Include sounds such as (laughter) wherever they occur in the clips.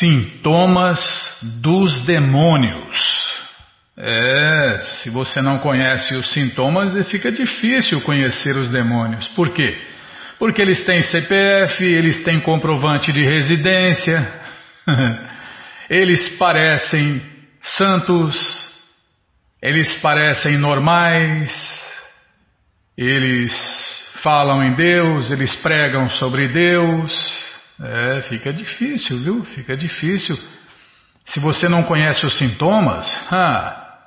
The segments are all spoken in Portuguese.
Sintomas dos demônios. É, se você não conhece os sintomas, fica difícil conhecer os demônios. Por quê? Porque eles têm CPF, eles têm comprovante de residência, (laughs) eles parecem santos, eles parecem normais, eles falam em Deus, eles pregam sobre Deus. É, fica difícil, viu? Fica difícil. Se você não conhece os sintomas, ah,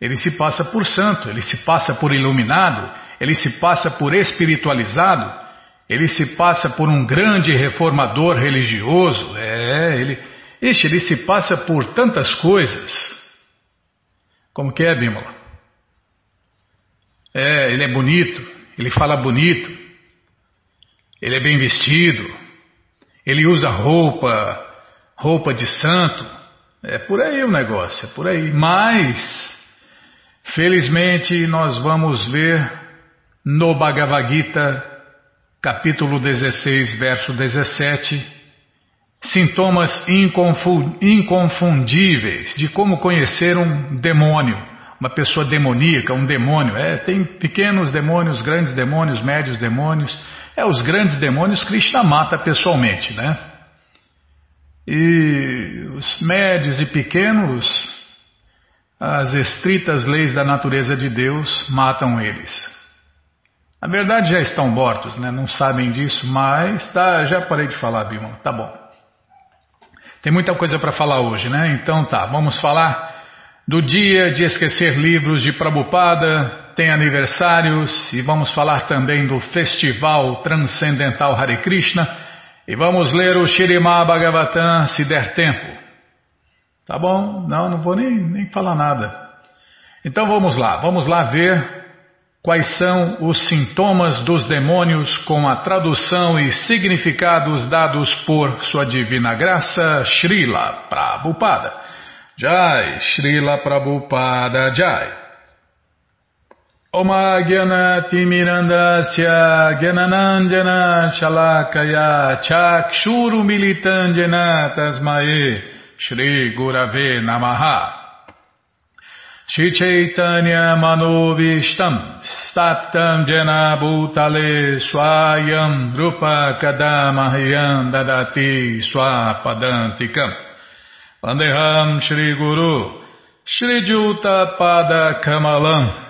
ele se passa por santo, ele se passa por iluminado, ele se passa por espiritualizado, ele se passa por um grande reformador religioso. É, ele, ixi, ele se passa por tantas coisas. Como que é, Bímola? É, ele é bonito, ele fala bonito, ele é bem vestido, ele usa roupa, roupa de santo. É por aí o negócio, é por aí. Mas Felizmente, nós vamos ver no Bhagavad Gita, capítulo 16, verso 17, sintomas inconfundíveis de como conhecer um demônio, uma pessoa demoníaca, um demônio. É, tem pequenos demônios, grandes demônios, médios demônios. É, os grandes demônios Krishna mata pessoalmente, né? E os médios e pequenos as estritas leis da natureza de Deus matam eles. Na verdade já estão mortos, né? não sabem disso, mas tá, já parei de falar, Bima. Tá bom. Tem muita coisa para falar hoje, né? Então tá, vamos falar do dia de esquecer livros de Prabhupada, tem aniversários e vamos falar também do Festival Transcendental Hare Krishna e vamos ler o Shirimá Bhagavatam se der tempo. Tá bom, não, não vou nem, nem falar nada. Então vamos lá, vamos lá ver quais são os sintomas dos demônios com a tradução e significados dados por Sua Divina Graça, Srila Prabhupada. Jai, Srila Prabhupada Jai. Oma Gyanati Mirandasya Gyananandjana Shalakaya Chakshuru Militandjana Tasmae Shri Gurave Namaha. Shri Chaitanya Manovishtam Statam Jena Bhutale Swayam Drupa Kadamahyam Dadati Swapadantikam. Vandeham Shri Guru Shri Juta Pada Kamalam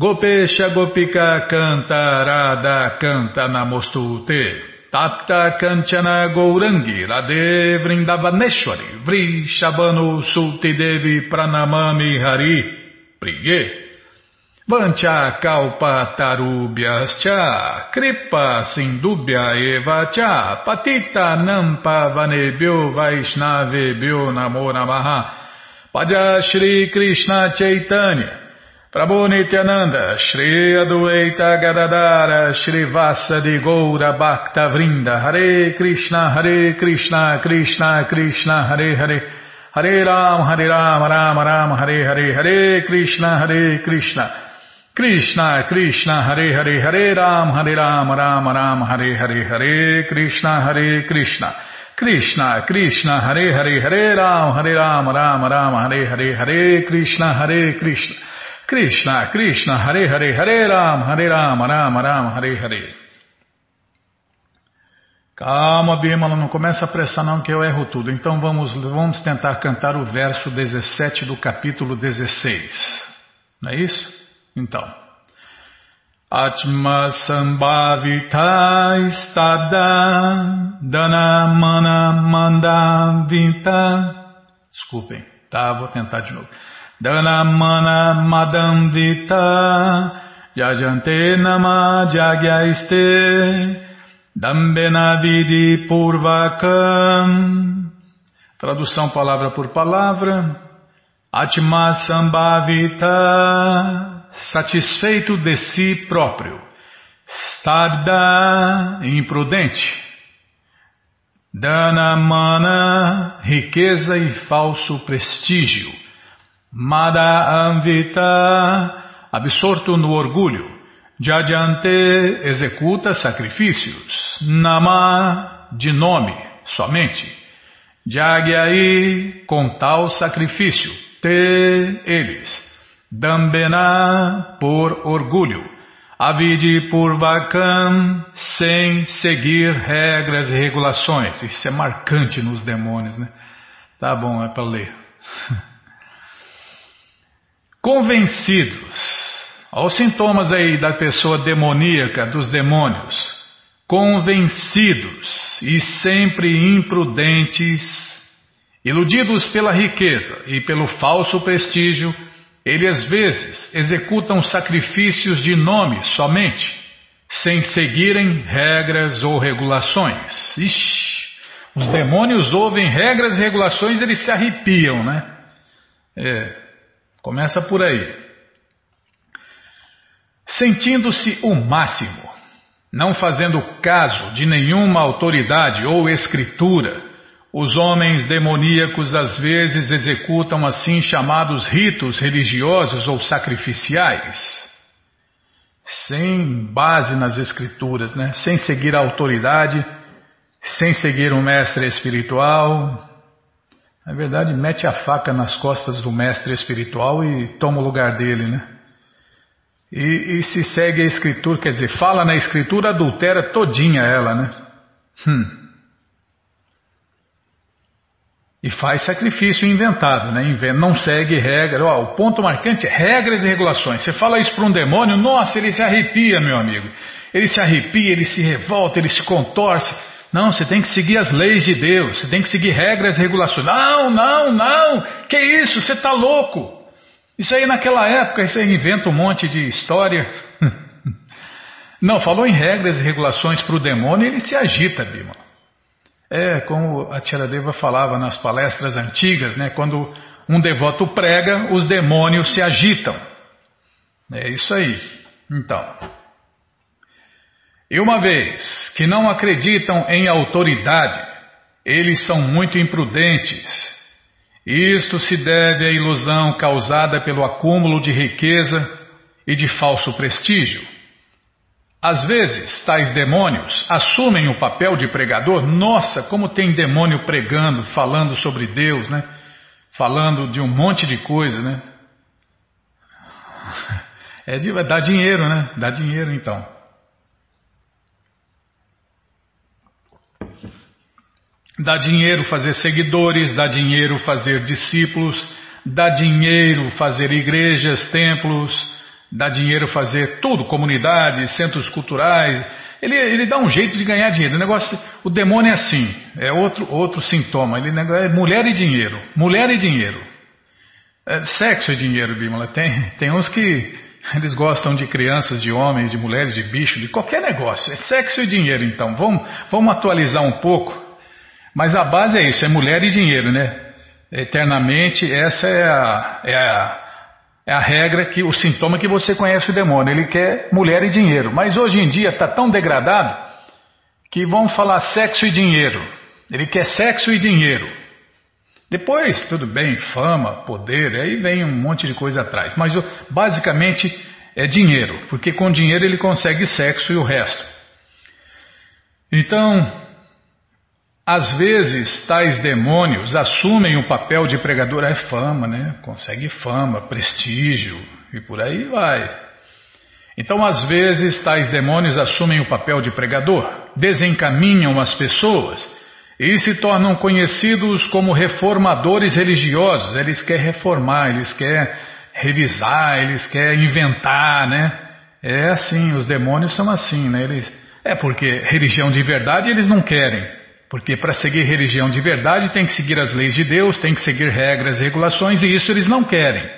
Gopesha Gopika Canta Radha Canta Namostute. Tapta Kanchana Gourangi Radhe Vrindavaneshwari. Vri Shabano Sulti Devi Pranamami Hari Priye. Vancha Kalpa Tarubhyascha. Kripa Sindubhya Eva Cha. Patita Nampa Vanebhyo Vaishnavebhyo Namo Namaha. Paja Shri Krishna Chaitanya Prabhu Nityananda, Shri Adueita Gadadara, Shri Vasa de Goura Bhakta Vrinda, Hare Krishna, Hare Krishna, Krishna Krishna, Hare Hare, Hare Ram, Hare Ram, Ram Ram, Hare Hare, Hare Krishna, Hare Krishna, Krishna Krishna, Hare Hare, Hare Ram, Hare Ram, Ram Ram, Hare Hare, Hare Krishna, Hare Krishna, Krishna Krishna, Hare Hare, Hare Ram, Hare Ram, Ram Ram, Hare Hare, Hare Krishna, Hare Krishna, Krishna, Krishna, Hare Hare, Hare Ram, Hare Ram, Ram Ram, Hare Hare. Calma, Bimala, não começa a pressar não que eu erro tudo. Então vamos, vamos tentar cantar o verso 17 do capítulo 16. Não é isso? Então. Atma Sambhavita Istada Dana Mana Manda. Desculpem, tá? Vou tentar de novo. Dhanamana madamvita Yajante nama jagyaiste Dambena vidi purvakam Tradução palavra por palavra. Atma Sambhavita, satisfeito de si próprio. Stabda, imprudente. Dana mana, riqueza e falso prestígio. Mada anvita, absorto no orgulho. Jajante, executa sacrifícios. Nama, de nome, somente. Jagyai, com tal sacrifício. Te, eles. Dambena, por orgulho. Avide Purvakam, sem seguir regras e regulações. Isso é marcante nos demônios, né? Tá bom, é para ler. (laughs) Convencidos. Olha os sintomas aí da pessoa demoníaca, dos demônios. Convencidos e sempre imprudentes, iludidos pela riqueza e pelo falso prestígio, ele às vezes executam sacrifícios de nome somente, sem seguirem regras ou regulações. Ixi, os demônios ouvem regras e regulações, eles se arrepiam, né? É, começa por aí. Sentindo-se o máximo, não fazendo caso de nenhuma autoridade ou escritura, os homens demoníacos às vezes executam assim chamados ritos religiosos ou sacrificiais, sem base nas escrituras, né? sem seguir a autoridade, sem seguir um mestre espiritual. Na verdade, mete a faca nas costas do mestre espiritual e toma o lugar dele, né? E, e se segue a escritura, quer dizer, fala na escritura, adultera todinha ela, né? Hum. E faz sacrifício inventado, né? Não segue regra. Ó, o ponto marcante é regras e regulações. Você fala isso para um demônio, nossa, ele se arrepia, meu amigo. Ele se arrepia, ele se revolta, ele se contorce. Não, você tem que seguir as leis de Deus, você tem que seguir regras e regulações. Não, não, não, que isso, você está louco. Isso aí naquela época, você inventa um monte de história. (laughs) Não, falou em regras e regulações para o demônio, ele se agita, Bima. É, como a Tiradeva falava nas palestras antigas, né? Quando um devoto prega, os demônios se agitam. É isso aí. Então. E uma vez que não acreditam em autoridade, eles são muito imprudentes. Isto se deve à ilusão causada pelo acúmulo de riqueza e de falso prestígio. Às vezes, tais demônios assumem o papel de pregador. Nossa, como tem demônio pregando, falando sobre Deus, né? Falando de um monte de coisa, né? (laughs) É dá dinheiro, né? Dá dinheiro então. Dá dinheiro fazer seguidores, dá dinheiro fazer discípulos, dá dinheiro fazer igrejas, templos dá dinheiro fazer tudo, comunidades, centros culturais. Ele, ele dá um jeito de ganhar dinheiro. O negócio, o demônio é assim, é outro, outro sintoma. Ele é mulher e dinheiro, mulher e dinheiro. É, sexo e dinheiro, Bímola. Tem, tem uns que eles gostam de crianças, de homens, de mulheres, de bicho, de qualquer negócio. É sexo e dinheiro, então. Vamos, vamos atualizar um pouco. Mas a base é isso, é mulher e dinheiro, né? Eternamente, essa é a, é a é a regra que o sintoma que você conhece o demônio. Ele quer mulher e dinheiro. Mas hoje em dia está tão degradado que vão falar sexo e dinheiro. Ele quer sexo e dinheiro. Depois, tudo bem, fama, poder, aí vem um monte de coisa atrás. Mas basicamente é dinheiro, porque com dinheiro ele consegue sexo e o resto. Então, às vezes, tais demônios assumem o papel de pregador, é fama, né? Consegue fama, prestígio e por aí vai. Então, às vezes, tais demônios assumem o papel de pregador, desencaminham as pessoas e se tornam conhecidos como reformadores religiosos. Eles querem reformar, eles querem revisar, eles querem inventar, né? É assim, os demônios são assim, né? Eles, é porque religião de verdade eles não querem. Porque para seguir religião de verdade tem que seguir as leis de Deus, tem que seguir regras regulações, e isso eles não querem.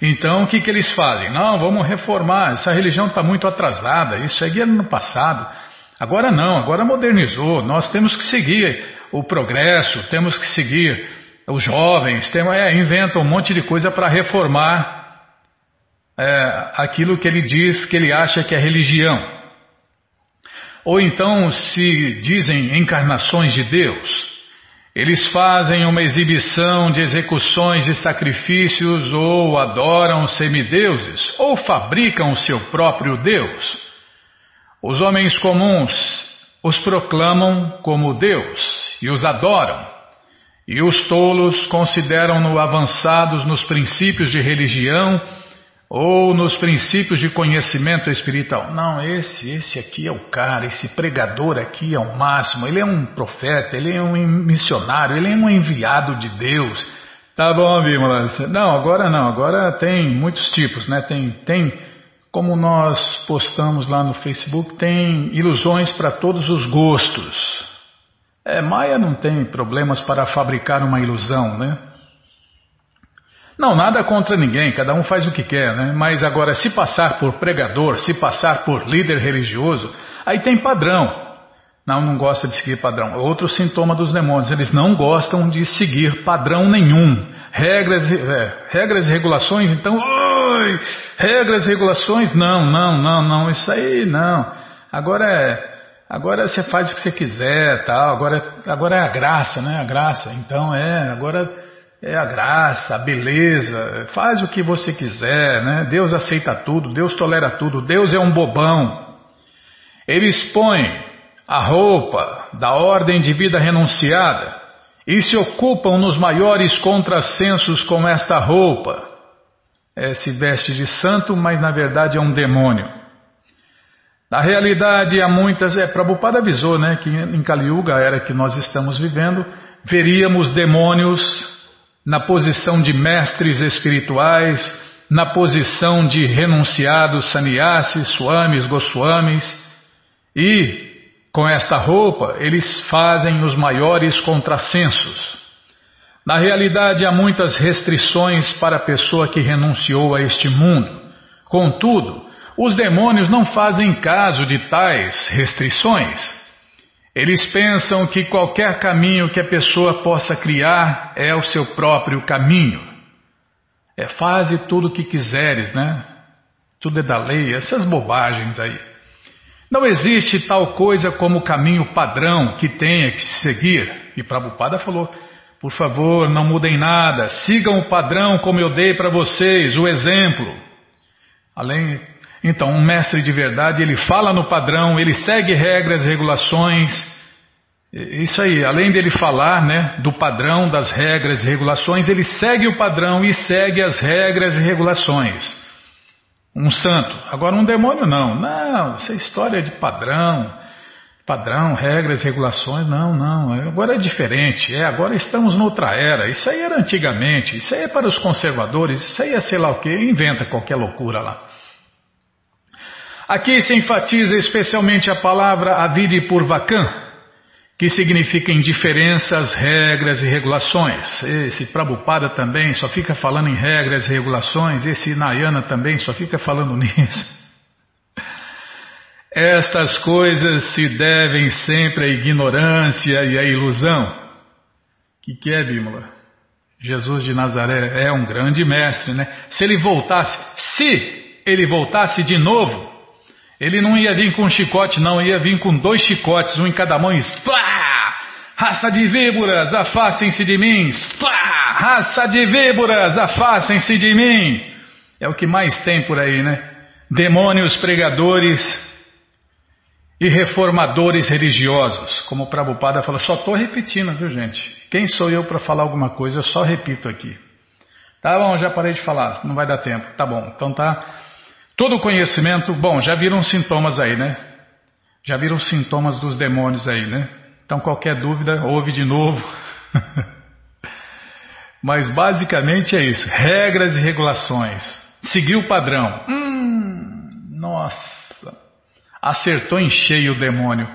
Então o que, que eles fazem? Não, vamos reformar, essa religião está muito atrasada, isso aí era no passado. Agora não, agora modernizou, nós temos que seguir o progresso, temos que seguir os jovens tem, é, inventam um monte de coisa para reformar é, aquilo que ele diz que ele acha que é religião. Ou então se dizem encarnações de Deus. Eles fazem uma exibição de execuções de sacrifícios ou adoram semideuses ou fabricam o seu próprio Deus. Os homens comuns os proclamam como Deus e os adoram. E os tolos consideram-no avançados nos princípios de religião ou nos princípios de conhecimento espiritual. Não, esse, esse aqui é o cara, esse pregador aqui é o máximo, ele é um profeta, ele é um missionário, ele é um enviado de Deus. Tá bom, Bímola. Não, agora não, agora tem muitos tipos, né? Tem, tem, como nós postamos lá no Facebook, tem ilusões para todos os gostos. É, Maia não tem problemas para fabricar uma ilusão, né? Não, nada contra ninguém, cada um faz o que quer, né? Mas agora, se passar por pregador, se passar por líder religioso, aí tem padrão. Não, não gosta de seguir padrão. Outro sintoma dos demônios, eles não gostam de seguir padrão nenhum. Regras, é, regras e regulações, então, oi, regras e regulações, não, não, não, não, isso aí não. Agora é, agora você faz o que você quiser, tal. Agora, agora é a graça, né? A graça. Então é, agora é a graça, a beleza, faz o que você quiser, né? Deus aceita tudo, Deus tolera tudo, Deus é um bobão. Ele expõe a roupa da ordem de vida renunciada e se ocupam nos maiores contrassensos com esta roupa. É, se veste de santo, mas na verdade é um demônio. Na realidade, há muitas. É, Prabhupada avisou né, que em Kali Yuga, a era que nós estamos vivendo, veríamos demônios na posição de mestres espirituais, na posição de renunciados sannyasis, swamis, goswamis, e com esta roupa eles fazem os maiores contrassensos. Na realidade, há muitas restrições para a pessoa que renunciou a este mundo. Contudo, os demônios não fazem caso de tais restrições. Eles pensam que qualquer caminho que a pessoa possa criar é o seu próprio caminho. É faze tudo o que quiseres, né? Tudo é da lei, essas bobagens aí. Não existe tal coisa como caminho padrão que tenha que se seguir. E Prabhupada falou: por favor, não mudem nada, sigam o padrão como eu dei para vocês, o exemplo. Além, então, um mestre de verdade, ele fala no padrão, ele segue regras, regulações. Isso aí, além dele falar né, do padrão, das regras e regulações, ele segue o padrão e segue as regras e regulações. Um santo. Agora, um demônio, não. Não, essa é história de padrão, padrão, regras, regulações, não, não. Agora é diferente. É, agora estamos noutra era. Isso aí era antigamente. Isso aí é para os conservadores. Isso aí é sei lá o que. Inventa qualquer loucura lá. Aqui se enfatiza especialmente a palavra Avidipurvakan, que significa indiferenças, regras e regulações. Esse Prabhupada também só fica falando em regras e regulações, esse Nayana também só fica falando (laughs) nisso. Estas coisas se devem sempre à ignorância e à ilusão. O que, que é, Bímola? Jesus de Nazaré é um grande mestre, né? Se ele voltasse, se ele voltasse de novo, ele não ia vir com um chicote, não, ia vir com dois chicotes, um em cada mão e splá! Raça de víboras, afastem-se de mim! Splá! Raça de víboras, afastem-se de mim! É o que mais tem por aí, né? Demônios pregadores e reformadores religiosos. Como o Prabhupada falou, só estou repetindo, viu gente? Quem sou eu para falar alguma coisa? Eu só repito aqui. Tá bom, já parei de falar, não vai dar tempo. Tá bom, então tá. Todo conhecimento, bom, já viram sintomas aí, né? Já viram sintomas dos demônios aí, né? Então qualquer dúvida, ouve de novo. (laughs) Mas basicamente é isso: regras e regulações. Seguir o padrão. Hum, nossa, acertou em cheio o demônio.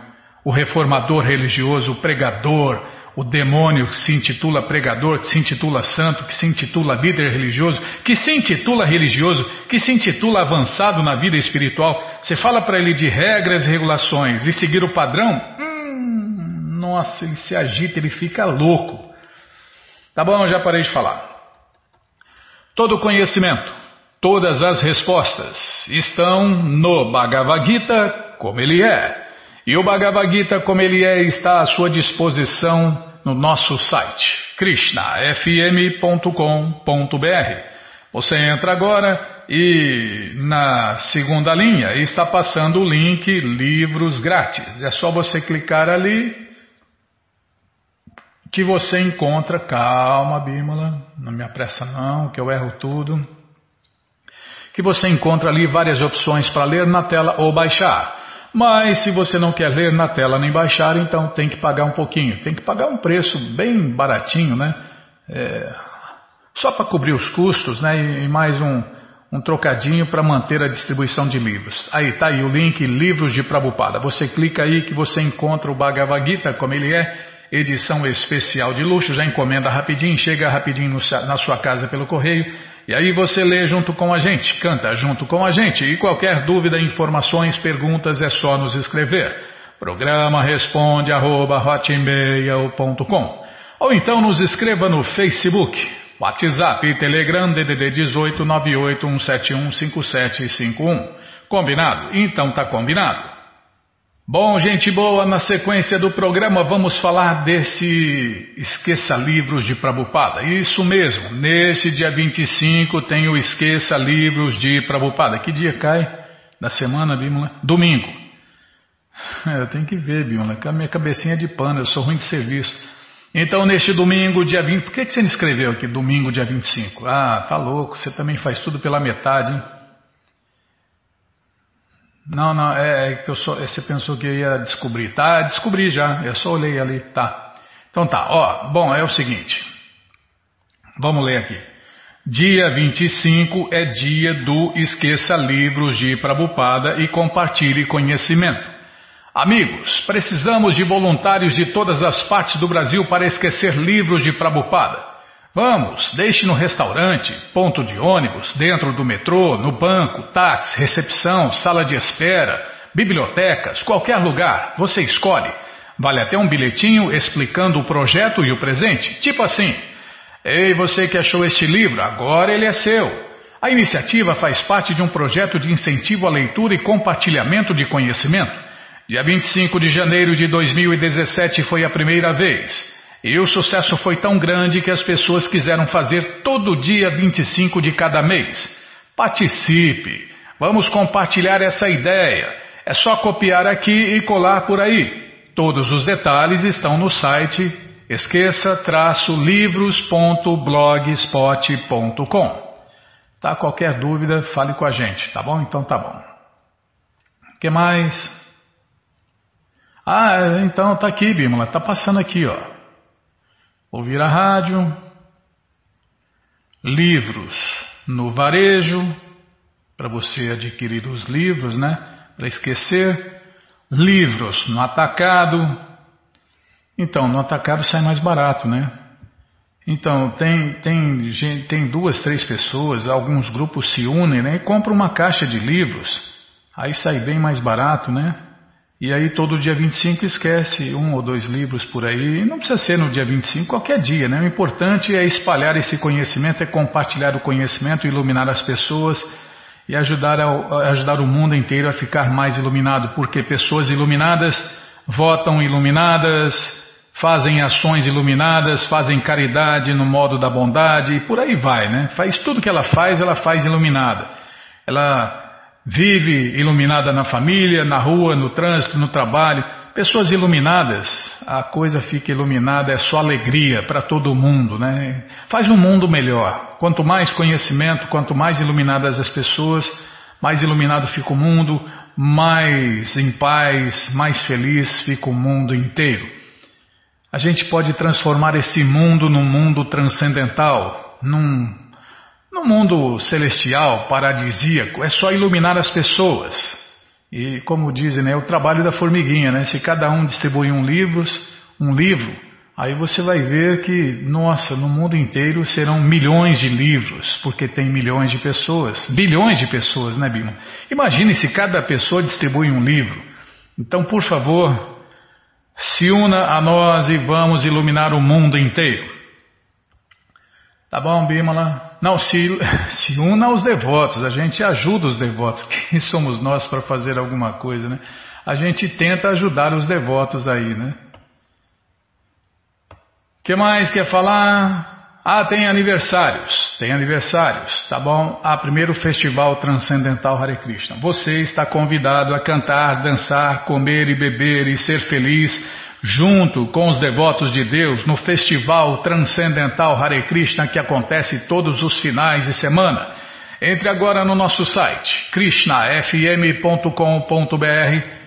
O reformador religioso, o pregador, o demônio que se intitula pregador, que se intitula santo, que se intitula líder religioso, que se intitula religioso, que se intitula avançado na vida espiritual, você fala para ele de regras e regulações e seguir o padrão, hum, nossa, ele se agita, ele fica louco. Tá bom, já parei de falar. Todo conhecimento, todas as respostas estão no Bhagavad Gita como ele é. E o Bhagavad Gita como ele é está à sua disposição no nosso site krishnafm.com.br. Você entra agora e na segunda linha está passando o link Livros Grátis. É só você clicar ali que você encontra. Calma, Bímola, não me apressa não, que eu erro tudo. Que você encontra ali várias opções para ler na tela ou baixar. Mas se você não quer ler na tela nem baixar, então tem que pagar um pouquinho. Tem que pagar um preço bem baratinho, né? É, só para cobrir os custos, né? E mais um, um trocadinho para manter a distribuição de livros. Aí tá aí o link Livros de Prabupada. Você clica aí que você encontra o Bhagavad Gita como ele é, edição especial de luxo. Já encomenda rapidinho, chega rapidinho no, na sua casa pelo correio e aí você lê junto com a gente, canta junto com a gente. E qualquer dúvida, informações, perguntas é só nos escrever. Programa responde arroba, ou então nos escreva no Facebook, WhatsApp e Telegram DDD 18 981715751. Combinado? Então tá combinado. Bom, gente boa, na sequência do programa vamos falar desse Esqueça Livros de Prabupada. Isso mesmo, nesse dia 25 tem o Esqueça Livros de Prabupada. Que dia cai da semana, Bímola? Domingo. (laughs) Eu tenho que ver, Bímola, a minha cabecinha de pano, eu sou ruim de serviço. Então, neste domingo, dia 20, por que, que você não escreveu aqui domingo, dia 25? Ah, tá louco, você também faz tudo pela metade, hein? Não, não, é, é que eu só, você pensou que eu ia descobrir. Tá, descobri já, eu só olhei ali, tá. Então tá, ó, bom, é o seguinte. Vamos ler aqui. Dia 25 é dia do Esqueça Livros de Prabupada e compartilhe conhecimento. Amigos, precisamos de voluntários de todas as partes do Brasil para esquecer livros de Prabupada. Vamos, deixe no restaurante, ponto de ônibus, dentro do metrô, no banco, táxi, recepção, sala de espera, bibliotecas, qualquer lugar, você escolhe. Vale até um bilhetinho explicando o projeto e o presente, tipo assim: Ei, você que achou este livro, agora ele é seu. A iniciativa faz parte de um projeto de incentivo à leitura e compartilhamento de conhecimento. Dia 25 de janeiro de 2017 foi a primeira vez. E o sucesso foi tão grande que as pessoas quiseram fazer todo dia 25 de cada mês. Participe! Vamos compartilhar essa ideia. É só copiar aqui e colar por aí. Todos os detalhes estão no site esqueça-livros.blogspot.com. Tá? Qualquer dúvida, fale com a gente, tá bom? Então tá bom. O que mais? Ah, então tá aqui, Bímola, tá passando aqui, ó ouvir a rádio, livros no varejo, para você adquirir os livros, né? Para esquecer, livros no atacado. Então, no atacado sai mais barato, né? Então, tem, tem, tem duas, três pessoas, alguns grupos se unem né, e compram uma caixa de livros. Aí sai bem mais barato, né? E aí todo dia 25 esquece um ou dois livros por aí. Não precisa ser no dia 25, qualquer dia, né? O importante é espalhar esse conhecimento, é compartilhar o conhecimento, iluminar as pessoas e ajudar, a, ajudar o mundo inteiro a ficar mais iluminado, porque pessoas iluminadas votam iluminadas, fazem ações iluminadas, fazem caridade no modo da bondade e por aí vai, né? Faz tudo que ela faz, ela faz iluminada. Ela vive iluminada na família, na rua, no trânsito, no trabalho. Pessoas iluminadas, a coisa fica iluminada, é só alegria para todo mundo, né? Faz um mundo melhor. Quanto mais conhecimento, quanto mais iluminadas as pessoas, mais iluminado fica o mundo, mais em paz, mais feliz fica o mundo inteiro. A gente pode transformar esse mundo num mundo transcendental, num no mundo celestial, paradisíaco, é só iluminar as pessoas. E como dizem, né, é o trabalho da formiguinha, né? Se cada um distribuir um livro, um livro, aí você vai ver que, nossa, no mundo inteiro serão milhões de livros, porque tem milhões de pessoas, bilhões de pessoas, né, Bima? Imagine se cada pessoa distribui um livro. Então, por favor, se una a nós e vamos iluminar o mundo inteiro. Tá bom, Bimala? Não, se, (laughs) se una aos devotos, a gente ajuda os devotos. Quem somos nós para fazer alguma coisa, né? A gente tenta ajudar os devotos aí, né? que mais quer falar? Ah, tem aniversários. Tem aniversários, tá bom? Ah, primeiro Festival Transcendental Hare Krishna. Você está convidado a cantar, dançar, comer e beber e ser feliz junto com os devotos de Deus no Festival Transcendental Hare Krishna que acontece todos os finais de semana. Entre agora no nosso site krishnafm.com.br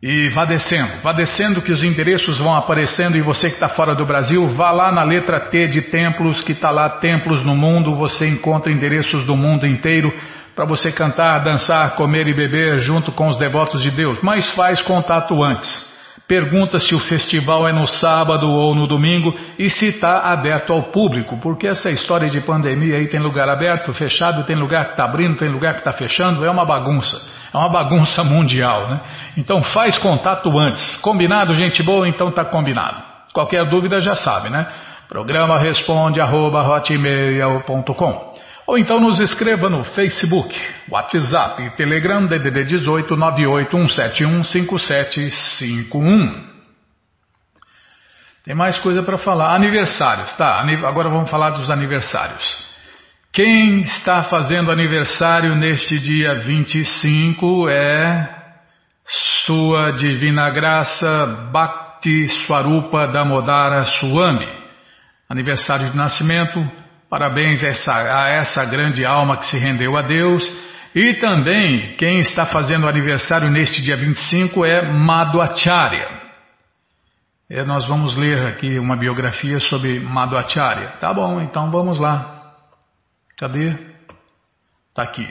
e vá descendo, vá descendo que os endereços vão aparecendo e você que está fora do Brasil, vá lá na letra T de templos, que está lá templos no mundo, você encontra endereços do mundo inteiro para você cantar, dançar, comer e beber junto com os devotos de Deus. Mas faz contato antes. Pergunta se o festival é no sábado ou no domingo e se está aberto ao público, porque essa história de pandemia aí tem lugar aberto, fechado, tem lugar que está abrindo, tem lugar que está fechando, é uma bagunça. É uma bagunça mundial, né? Então faz contato antes. Combinado, gente boa? Então tá combinado. Qualquer dúvida já sabe, né? Programa responde arroba, ou então nos escreva no Facebook, WhatsApp e Telegram DDD 18 5751. Tem mais coisa para falar. Aniversários, tá? Agora vamos falar dos aniversários. Quem está fazendo aniversário neste dia 25 é Sua Divina Graça Bhakti Swarupa Damodara Swami. Aniversário de nascimento Parabéns a essa, grande alma que se rendeu a Deus. E também quem está fazendo aniversário neste dia 25 é Madhvacharya. E nós vamos ler aqui uma biografia sobre Madhvacharya. Tá bom, então vamos lá. Cadê? Tá aqui.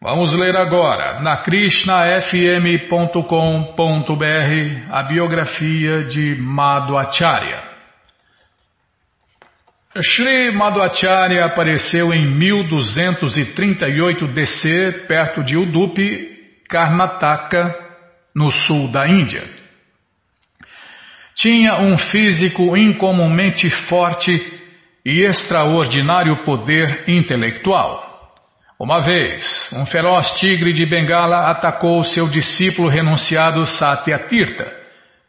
Vamos ler agora na krishnafm.com.br a biografia de Madhvacharya. Sri Madhvacharya apareceu em 1238 DC, perto de Udupi, Karnataka, no sul da Índia. Tinha um físico incomumente forte e extraordinário poder intelectual. Uma vez, um feroz tigre de Bengala atacou seu discípulo renunciado Satyatirtha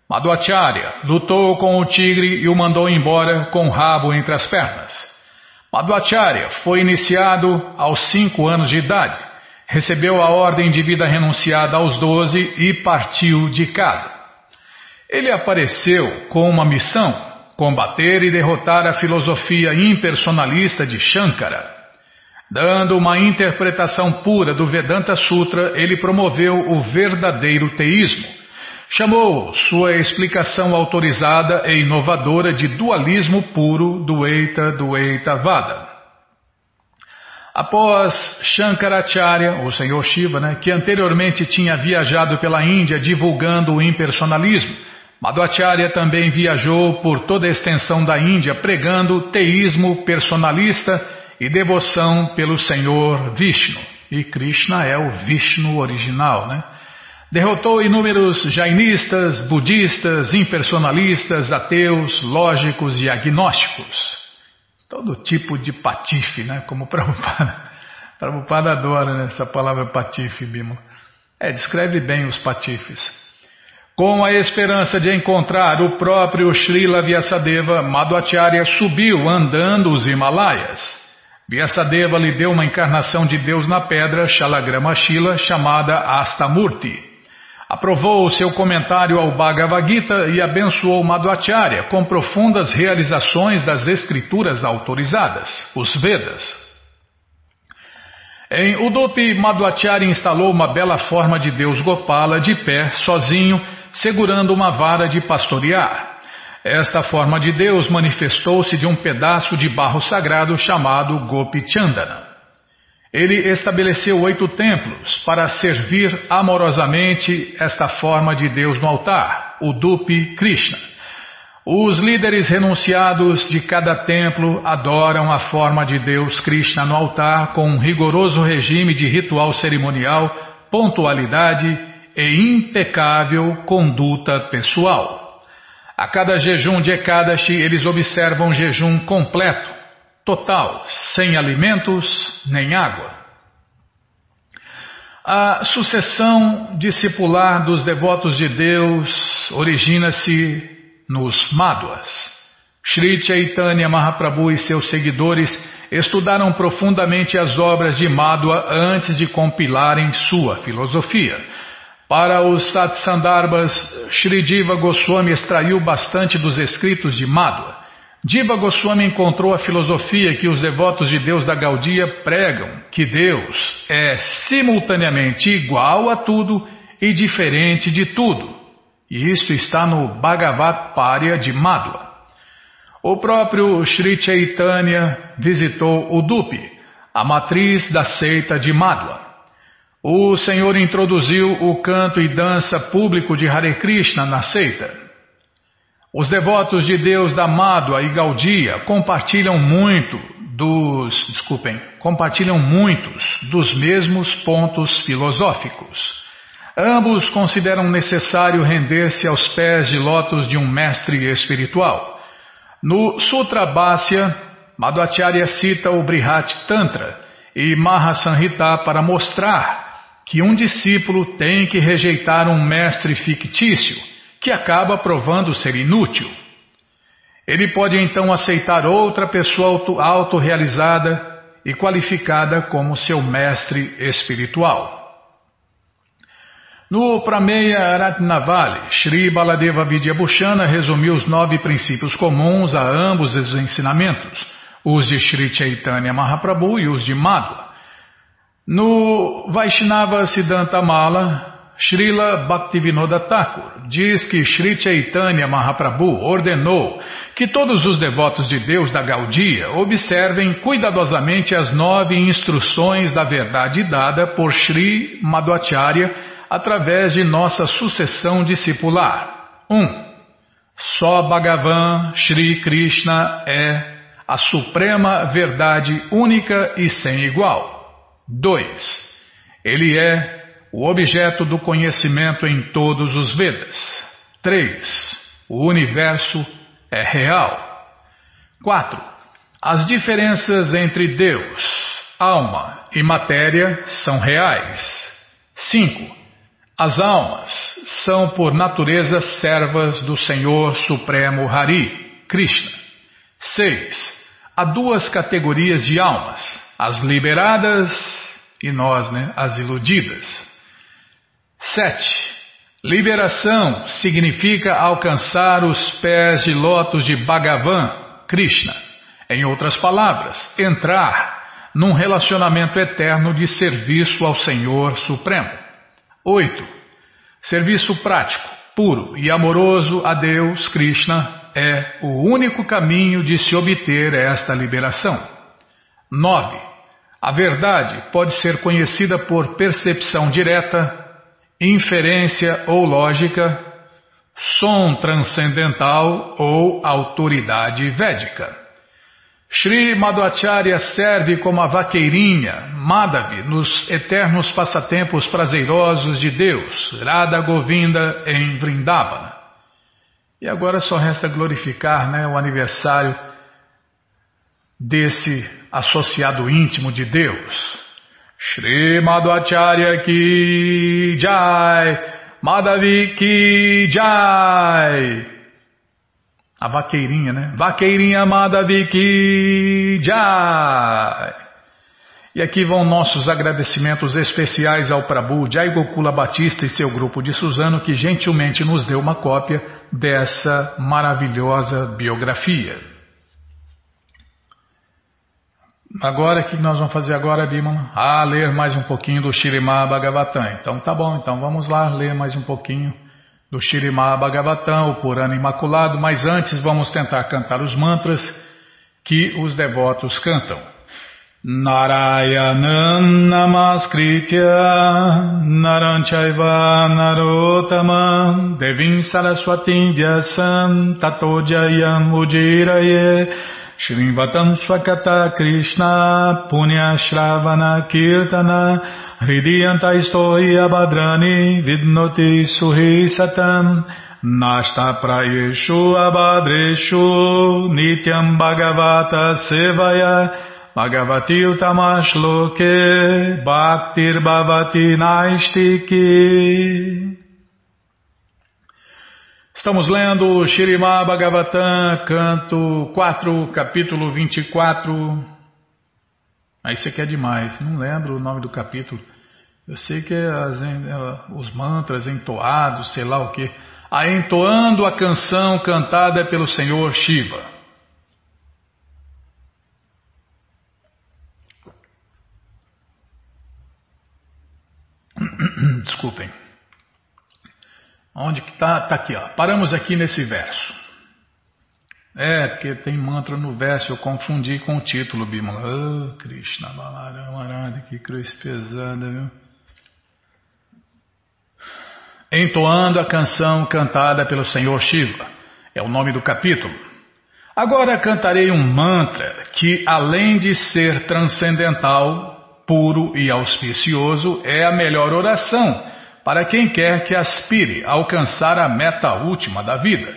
Madhvacharya lutou com o tigre e o mandou embora com o rabo entre as pernas. Madhvacharya foi iniciado aos cinco anos de idade, recebeu a ordem de vida renunciada aos doze e partiu de casa. Ele apareceu com uma missão: combater e derrotar a filosofia impersonalista de Shankara. Dando uma interpretação pura do Vedanta Sutra, ele promoveu o verdadeiro teísmo chamou sua explicação autorizada e inovadora de dualismo puro do Eita do Vada. Após Shankaracharya, o Senhor Shiva, né, que anteriormente tinha viajado pela Índia divulgando o impersonalismo, Madhvacharya também viajou por toda a extensão da Índia pregando teísmo personalista e devoção pelo Senhor Vishnu. E Krishna é o Vishnu original, né? Derrotou inúmeros jainistas, budistas, impersonalistas, ateus, lógicos e agnósticos. Todo tipo de patife, né? Como Prabhupada. (laughs) Prabhupada adora né? essa palavra patife, Bima. É, descreve bem os patifes. Com a esperança de encontrar o próprio Srila Vyasadeva, Madhvacharya subiu andando os Himalaias. Vyasadeva lhe deu uma encarnação de Deus na pedra Shalagrama Shila chamada Astamurti. Aprovou o seu comentário ao Bhagavad Gita e abençoou Madhvacharya com profundas realizações das escrituras autorizadas, os Vedas. Em Udupi, Madhvacharya instalou uma bela forma de Deus Gopala de pé, sozinho, segurando uma vara de pastorear. Esta forma de Deus manifestou-se de um pedaço de barro sagrado chamado Gopi Chandana. Ele estabeleceu oito templos para servir amorosamente esta forma de Deus no altar, o Dupi Krishna. Os líderes renunciados de cada templo adoram a forma de Deus Krishna no altar com um rigoroso regime de ritual cerimonial, pontualidade e impecável conduta pessoal. A cada jejum de Ekadashi, eles observam jejum completo, total, sem alimentos nem água. A sucessão discipular dos devotos de Deus origina-se nos Madhwas. Sri Chaitanya Mahaprabhu e seus seguidores estudaram profundamente as obras de Madhwa antes de compilarem sua filosofia. Para os Satsandarbhas, Sri Diva Goswami extraiu bastante dos escritos de Madhwa. Diva Goswami encontrou a filosofia que os devotos de Deus da Gaudia pregam, que Deus é simultaneamente igual a tudo e diferente de tudo. E isto está no Bhagavad Parya de Madhwa. O próprio Sri Chaitanya visitou o a matriz da seita de Madhwa. O Senhor introduziu o canto e dança público de Hare Krishna na seita. Os devotos de Deus da Mádua e Gaudia compartilham muito dos, desculpem, compartilham muitos dos mesmos pontos filosóficos. Ambos consideram necessário render-se aos pés de lótus de um mestre espiritual. No Sutra Bhasya, Madhvacharya cita o Brihat Tantra e Mahasanhita para mostrar que um discípulo tem que rejeitar um mestre fictício que acaba provando ser inútil. Ele pode então aceitar outra pessoa autorrealizada e qualificada como seu mestre espiritual. No Prameya Ratnavali, Sri Baladeva Vidyabhushana resumiu os nove princípios comuns a ambos os ensinamentos, os de Sri Chaitanya Mahaprabhu e os de Madhva. No Vaishnava Siddhanta Mala, Srila Bhaktivinoda Thakur diz que Sri Chaitanya Mahaprabhu ordenou que todos os devotos de Deus da Gaudia observem cuidadosamente as nove instruções da verdade dada por Sri Madhvacharya através de nossa sucessão discipular. 1. Um, só Bhagavan Sri Krishna é a suprema verdade única e sem igual. 2. Ele é o objeto do conhecimento em todos os Vedas. 3. O universo é real. 4. As diferenças entre Deus, alma e matéria são reais. 5. As almas são por natureza servas do Senhor Supremo Hari, Krishna. 6. Há duas categorias de almas as liberadas e nós, né, as iludidas. Sete. Liberação significa alcançar os pés de lótus de Bhagavan, Krishna. Em outras palavras, entrar num relacionamento eterno de serviço ao Senhor Supremo. Oito. Serviço prático, puro e amoroso a Deus, Krishna, é o único caminho de se obter esta liberação. 9. A verdade pode ser conhecida por percepção direta, inferência ou lógica, som transcendental ou autoridade védica. Sri Madhvacharya serve como a vaqueirinha, Madhavi, nos eternos passatempos prazerosos de Deus, Radha Govinda em Vrindavana. E agora só resta glorificar né, o aniversário desse associado íntimo de Deus. Shri Madhvacharya ki jai, Madhavi ki jai. A vaqueirinha, né? Vaqueirinha Madhavi ki jai. E aqui vão nossos agradecimentos especiais ao Prabhu Jai Gokula Batista e seu grupo de Suzano que gentilmente nos deu uma cópia dessa maravilhosa biografia. Agora, o que nós vamos fazer agora, Bimala? Ah, ler mais um pouquinho do Shirimá Bhagavatam. Então tá bom, então vamos lá ler mais um pouquinho do Shirimá Bhagavatam, o Purana Imaculado, mas antes vamos tentar cantar os mantras que os devotos cantam. Narayanam Namaskritya Naranchaiva Narotama Devim Saraswatim Vyasam Tato Jayam Ujiraye Shrivatam Swakata Krishna Punya Shravana Kirtana Hridiyanta Istoi Abhadrani Vidnoti Suhi Satam Nashta prayeshu abadreshu nityam bhagavata sevaya Bhagavati utamashloke bhaktir bhavati naistiki Estamos lendo Shirimá Bhagavatam, canto 4, capítulo 24. Aí aqui é demais, não lembro o nome do capítulo. Eu sei que é as, é, os mantras entoados, sei lá o que. A entoando a canção cantada pelo Senhor Shiva. (coughs) Desculpem. Onde que está? Está aqui, ó. Paramos aqui nesse verso. É, porque tem mantra no verso, eu confundi com o título, Bimala. Oh, Krishna Balaram que cruz pesada, viu? Entoando a canção cantada pelo Senhor Shiva. É o nome do capítulo. Agora cantarei um mantra que, além de ser transcendental, puro e auspicioso, é a melhor oração para quem quer que aspire a alcançar a meta última da vida.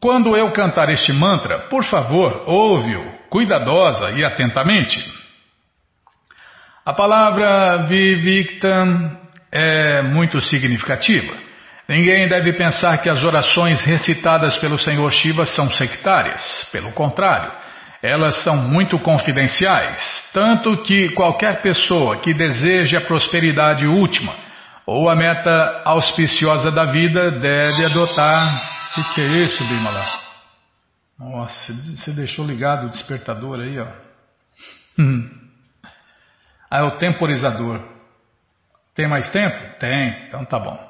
Quando eu cantar este mantra, por favor, ouve-o cuidadosa e atentamente. A palavra Viviktam é muito significativa. Ninguém deve pensar que as orações recitadas pelo Senhor Shiva são sectárias. Pelo contrário, elas são muito confidenciais, tanto que qualquer pessoa que deseje a prosperidade última ou a meta auspiciosa da vida deve adotar. O que, que, é isso, Bimala? Nossa, você deixou ligado o despertador aí, ó. Hum. Ah, é o temporizador. Tem mais tempo? Tem, então tá bom.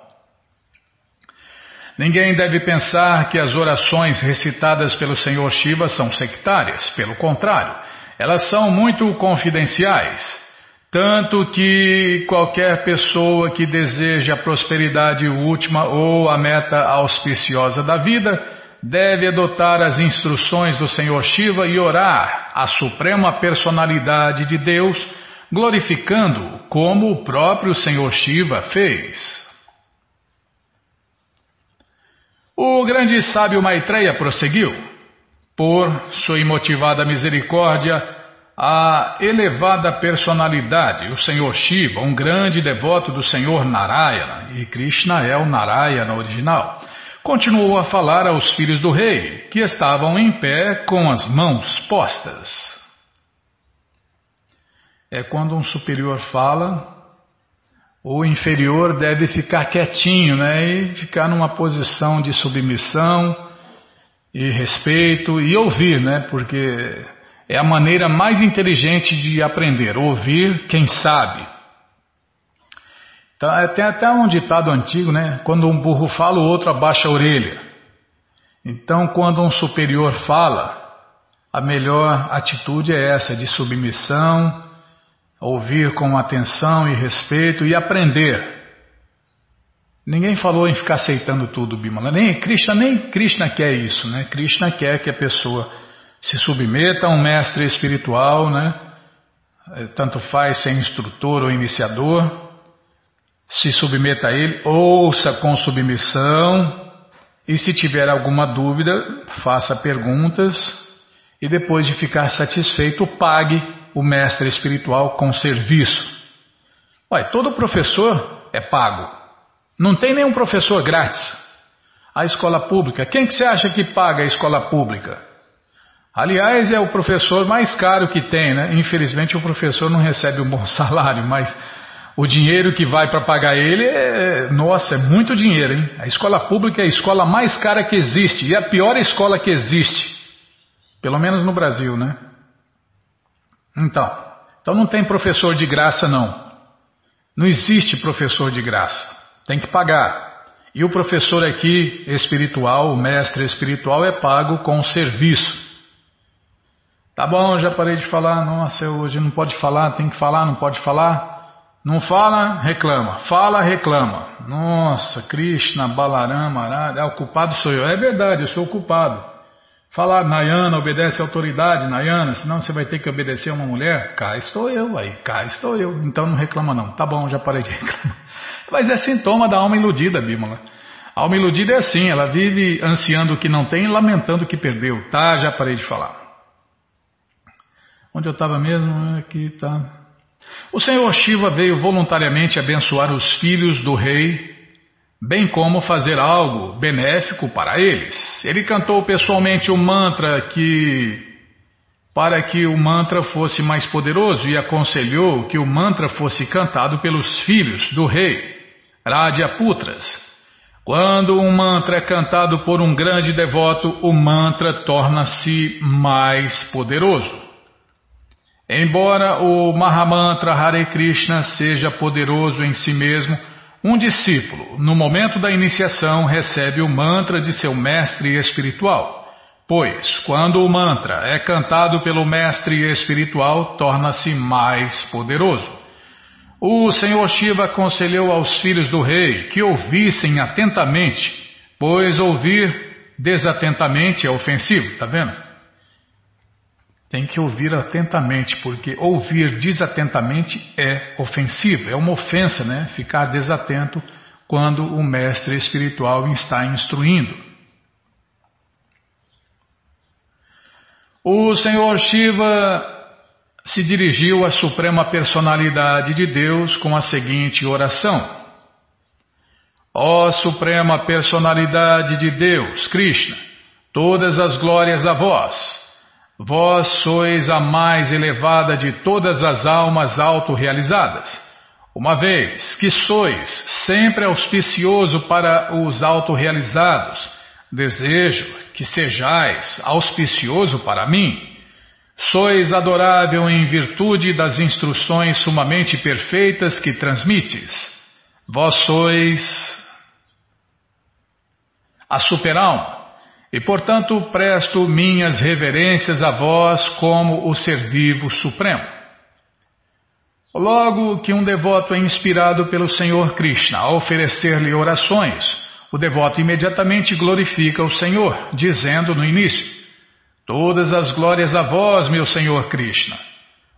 Ninguém deve pensar que as orações recitadas pelo Senhor Shiva são sectárias, pelo contrário, elas são muito confidenciais. Tanto que qualquer pessoa que deseja a prosperidade última ou a meta auspiciosa da vida deve adotar as instruções do Senhor Shiva e orar a suprema personalidade de Deus, glorificando como o próprio Senhor Shiva fez. O grande sábio Maitreya prosseguiu. Por sua imotivada misericórdia, a elevada personalidade, o Senhor Shiva, um grande devoto do Senhor Narayana, e Krishna é o Narayana original, continuou a falar aos filhos do rei, que estavam em pé com as mãos postas. É quando um superior fala, o inferior deve ficar quietinho, né? E ficar numa posição de submissão e respeito e ouvir, né? Porque é a maneira mais inteligente de aprender, ouvir quem sabe. Então, tem até um ditado antigo, né? Quando um burro fala, o outro abaixa a orelha. Então, quando um superior fala, a melhor atitude é essa, de submissão, ouvir com atenção e respeito e aprender. Ninguém falou em ficar aceitando tudo, Bimala. Nem Krishna, nem Krishna quer isso, né? Krishna quer que a pessoa se submeta a um mestre espiritual, né? Eh, tanto faz ser instrutor ou iniciador, se submeta a ele, ouça com submissão e se tiver alguma dúvida, faça perguntas e depois de ficar satisfeito, pague o mestre espiritual com serviço. Ué, todo professor é pago. Não tem nenhum professor grátis. A escola pública, quem que você acha que paga a escola pública? Aliás, é o professor mais caro que tem, né? Infelizmente o professor não recebe um bom (laughs) salário, mas o dinheiro que vai para pagar ele é, nossa, é muito dinheiro, hein? A escola pública é a escola mais cara que existe e a pior escola que existe. Pelo menos no Brasil, né? Então, então não tem professor de graça não. Não existe professor de graça. Tem que pagar. E o professor aqui espiritual, o mestre espiritual é pago com serviço. Tá bom, já parei de falar. Nossa, hoje não pode falar, tem que falar, não pode falar. Não fala, reclama. Fala, reclama. Nossa, Krishna, Balarama, Arada, é, o culpado sou eu. É verdade, eu sou o culpado. Falar, Nayana, obedece à autoridade, Nayana, senão você vai ter que obedecer a uma mulher. Cá estou eu, aí, cá estou eu. Então não reclama não. Tá bom, já parei de (laughs) reclamar. Mas é sintoma da alma iludida, Bímola. A alma iludida é assim, ela vive ansiando o que não tem e lamentando o que perdeu. Tá, já parei de falar. Onde eu estava mesmo? Aqui tá. O Senhor Shiva veio voluntariamente abençoar os filhos do rei, bem como fazer algo benéfico para eles. Ele cantou pessoalmente o mantra que para que o mantra fosse mais poderoso e aconselhou que o mantra fosse cantado pelos filhos do rei, Radyaputras. Quando um mantra é cantado por um grande devoto, o mantra torna-se mais poderoso. Embora o Mahamantra Hare Krishna seja poderoso em si mesmo, um discípulo, no momento da iniciação, recebe o mantra de seu mestre espiritual. Pois, quando o mantra é cantado pelo mestre espiritual, torna-se mais poderoso. O Senhor Shiva aconselhou aos filhos do rei que ouvissem atentamente, pois ouvir desatentamente é ofensivo, tá vendo? Tem que ouvir atentamente, porque ouvir desatentamente é ofensivo, é uma ofensa, né? Ficar desatento quando o mestre espiritual está instruindo. O Senhor Shiva se dirigiu à Suprema Personalidade de Deus com a seguinte oração: Ó Suprema Personalidade de Deus, Krishna, todas as glórias a vós. Vós sois a mais elevada de todas as almas autorrealizadas. Uma vez que sois sempre auspicioso para os autorrealizados, desejo que sejais auspicioso para mim Sois adorável em virtude das instruções sumamente perfeitas que transmites. Vós sois a superalma, e portanto presto minhas reverências a vós como o ser vivo supremo. Logo que um devoto é inspirado pelo Senhor Krishna a oferecer-lhe orações, o devoto imediatamente glorifica o Senhor, dizendo no início: Todas as glórias a vós, meu Senhor Krishna.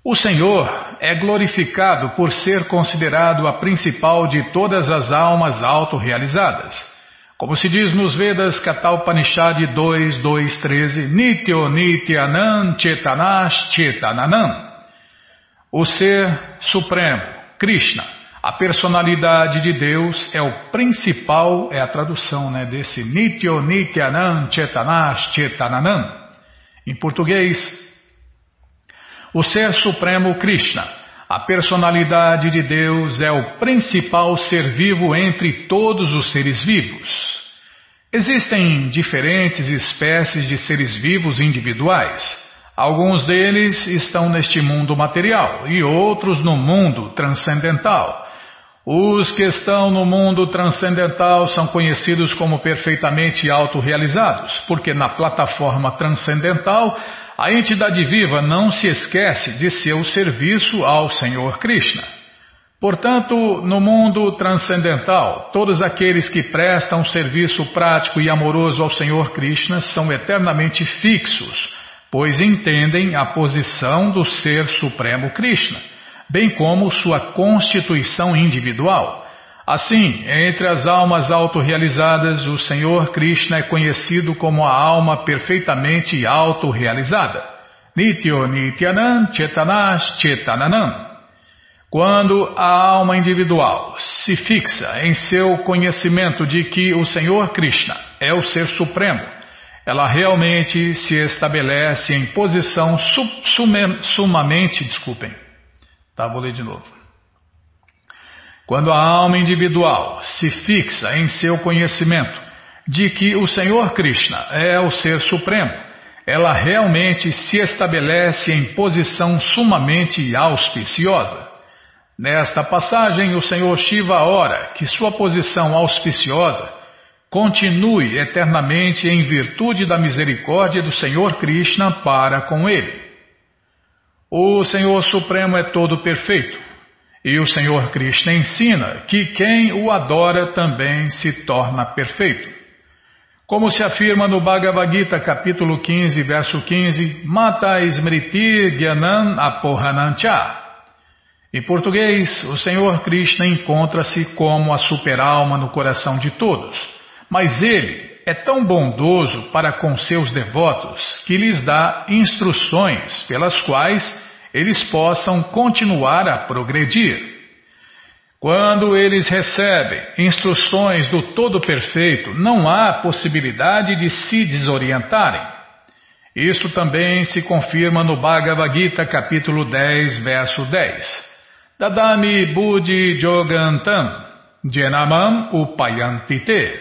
O Senhor é glorificado por ser considerado a principal de todas as almas autorrealizadas. Como se diz nos Vedas Katalpanishad 2.2.13, Nityo Nityanam Chetanash Chetananam. O Ser Supremo, Krishna, a personalidade de Deus é o principal, é a tradução né, desse Nityo Nityanam Chetanash Chetananam. Em português, o Ser Supremo Krishna, a personalidade de Deus, é o principal ser vivo entre todos os seres vivos. Existem diferentes espécies de seres vivos individuais. Alguns deles estão neste mundo material e outros no mundo transcendental. Os que estão no mundo transcendental são conhecidos como perfeitamente autorrealizados, porque na plataforma transcendental a entidade viva não se esquece de seu serviço ao Senhor Krishna. Portanto, no mundo transcendental, todos aqueles que prestam serviço prático e amoroso ao Senhor Krishna são eternamente fixos, pois entendem a posição do Ser Supremo Krishna bem como sua constituição individual. Assim, entre as almas autorrealizadas, o Senhor Krishna é conhecido como a alma perfeitamente autorrealizada. Nityo Nityanam Chetanash Chetananam. Quando a alma individual se fixa em seu conhecimento de que o Senhor Krishna é o Ser Supremo, ela realmente se estabelece em posição sumamente, desculpem, Tá, vou ler de novo. Quando a alma individual se fixa em seu conhecimento de que o Senhor Krishna é o Ser Supremo, ela realmente se estabelece em posição sumamente auspiciosa. Nesta passagem, o Senhor Shiva ora que sua posição auspiciosa continue eternamente em virtude da misericórdia do Senhor Krishna para com ele. O Senhor Supremo é todo perfeito. E o Senhor Krishna ensina que quem o adora também se torna perfeito. Como se afirma no Bhagavad Gita, capítulo 15, verso 15, Mata Smriti Gyanam Apohanancha. Em português, o Senhor Krishna encontra-se como a superalma no coração de todos, Mas ele é tão bondoso para com seus devotos que lhes dá instruções pelas quais eles possam continuar a progredir. Quando eles recebem instruções do Todo Perfeito, não há possibilidade de se desorientarem. Isto também se confirma no Bhagavad Gita, capítulo 10, verso 10. Dadami Budi Jogantam Jenamam Upayantite.